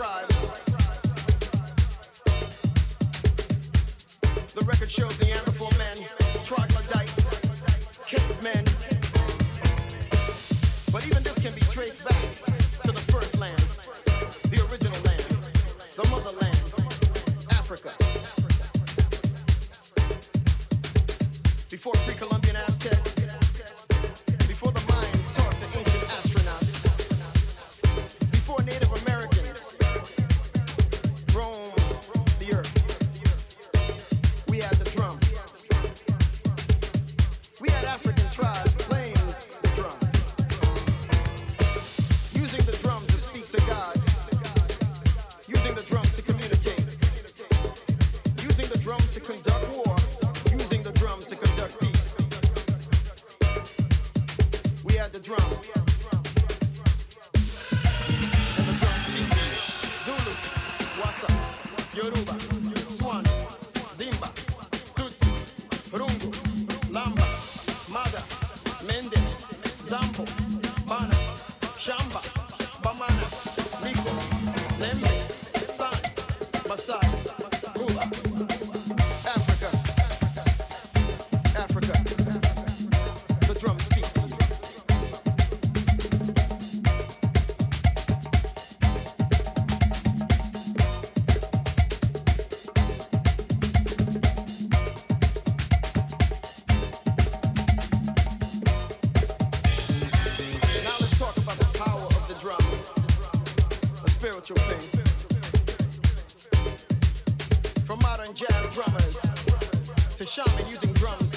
The record shows the thing. From modern jazz drummers to shaman using drums.